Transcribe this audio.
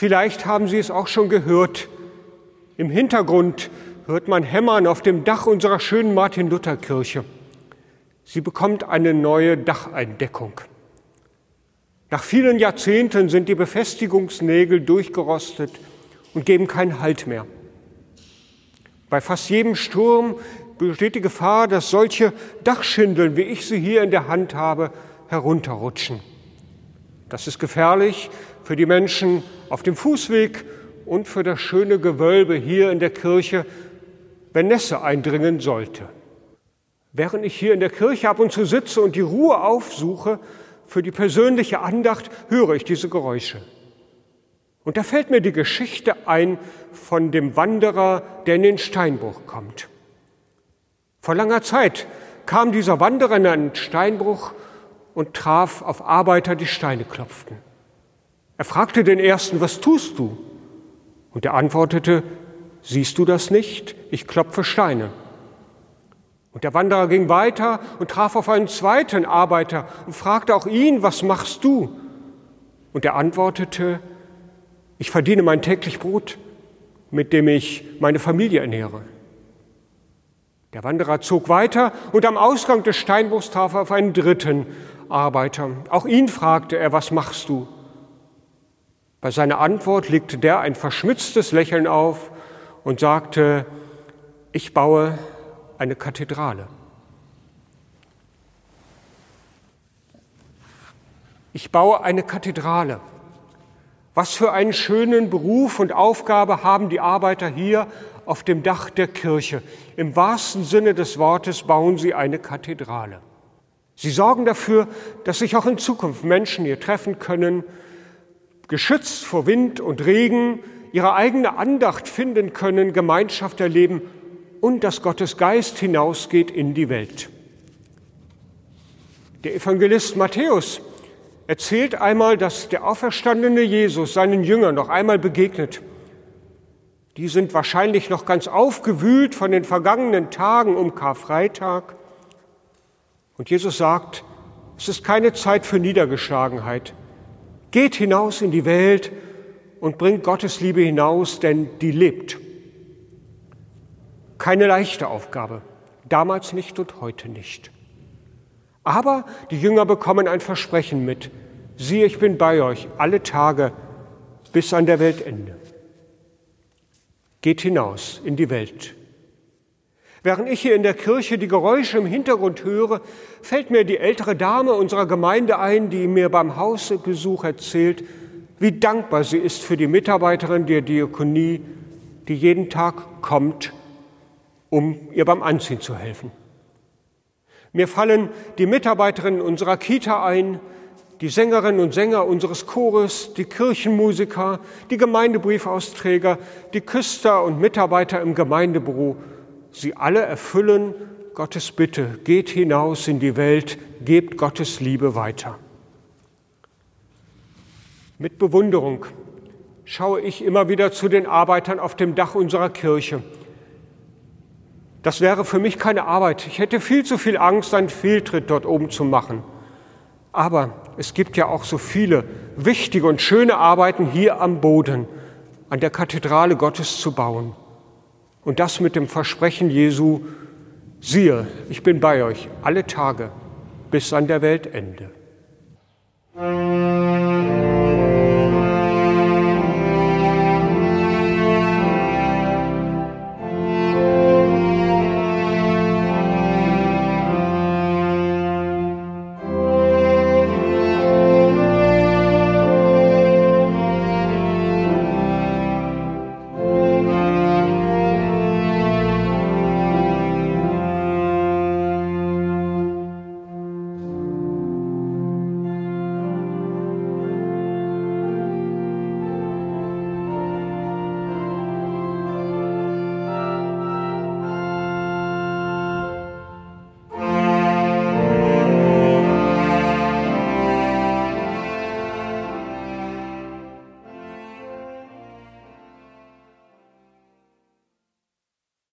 Vielleicht haben Sie es auch schon gehört. Im Hintergrund hört man hämmern auf dem Dach unserer schönen Martin-Luther-Kirche. Sie bekommt eine neue Dacheindeckung. Nach vielen Jahrzehnten sind die Befestigungsnägel durchgerostet und geben keinen Halt mehr. Bei fast jedem Sturm besteht die Gefahr, dass solche Dachschindeln, wie ich sie hier in der Hand habe, herunterrutschen. Das ist gefährlich für die Menschen auf dem Fußweg und für das schöne Gewölbe hier in der Kirche, wenn Nässe eindringen sollte. Während ich hier in der Kirche ab und zu sitze und die Ruhe aufsuche für die persönliche Andacht, höre ich diese Geräusche. Und da fällt mir die Geschichte ein von dem Wanderer, der in den Steinbruch kommt. Vor langer Zeit kam dieser Wanderer in einen Steinbruch und traf auf Arbeiter, die Steine klopften. Er fragte den ersten, was tust du? Und er antwortete, siehst du das nicht? Ich klopfe Steine. Und der Wanderer ging weiter und traf auf einen zweiten Arbeiter und fragte auch ihn, was machst du? Und er antwortete, ich verdiene mein täglich Brot, mit dem ich meine Familie ernähre. Der Wanderer zog weiter und am Ausgang des Steinbruchs traf er auf einen dritten Arbeiter. Auch ihn fragte er, was machst du? Bei seiner Antwort legte der ein verschmitztes Lächeln auf und sagte, ich baue eine Kathedrale. Ich baue eine Kathedrale. Was für einen schönen Beruf und Aufgabe haben die Arbeiter hier auf dem Dach der Kirche. Im wahrsten Sinne des Wortes bauen sie eine Kathedrale. Sie sorgen dafür, dass sich auch in Zukunft Menschen hier treffen können, geschützt vor Wind und Regen, ihre eigene Andacht finden können, Gemeinschaft erleben und dass Gottes Geist hinausgeht in die Welt. Der Evangelist Matthäus erzählt einmal, dass der auferstandene Jesus seinen Jüngern noch einmal begegnet die sind wahrscheinlich noch ganz aufgewühlt von den vergangenen Tagen um Karfreitag. Und Jesus sagt, es ist keine Zeit für Niedergeschlagenheit. Geht hinaus in die Welt und bringt Gottes Liebe hinaus, denn die lebt. Keine leichte Aufgabe, damals nicht und heute nicht. Aber die Jünger bekommen ein Versprechen mit. Siehe, ich bin bei euch alle Tage bis an der Weltende. Geht hinaus in die Welt. Während ich hier in der Kirche die Geräusche im Hintergrund höre, fällt mir die ältere Dame unserer Gemeinde ein, die mir beim Hausbesuch erzählt, wie dankbar sie ist für die Mitarbeiterin der Diakonie, die jeden Tag kommt, um ihr beim Anziehen zu helfen. Mir fallen die Mitarbeiterinnen unserer Kita ein, die Sängerinnen und Sänger unseres Chores, die Kirchenmusiker, die Gemeindebriefausträger, die Küster und Mitarbeiter im Gemeindebüro, sie alle erfüllen Gottes Bitte, geht hinaus in die Welt, gebt Gottes Liebe weiter. Mit Bewunderung schaue ich immer wieder zu den Arbeitern auf dem Dach unserer Kirche. Das wäre für mich keine Arbeit. Ich hätte viel zu viel Angst, einen Fehltritt dort oben zu machen. Aber es gibt ja auch so viele wichtige und schöne Arbeiten hier am Boden, an der Kathedrale Gottes zu bauen. Und das mit dem Versprechen Jesu, siehe, ich bin bei euch alle Tage bis an der Weltende.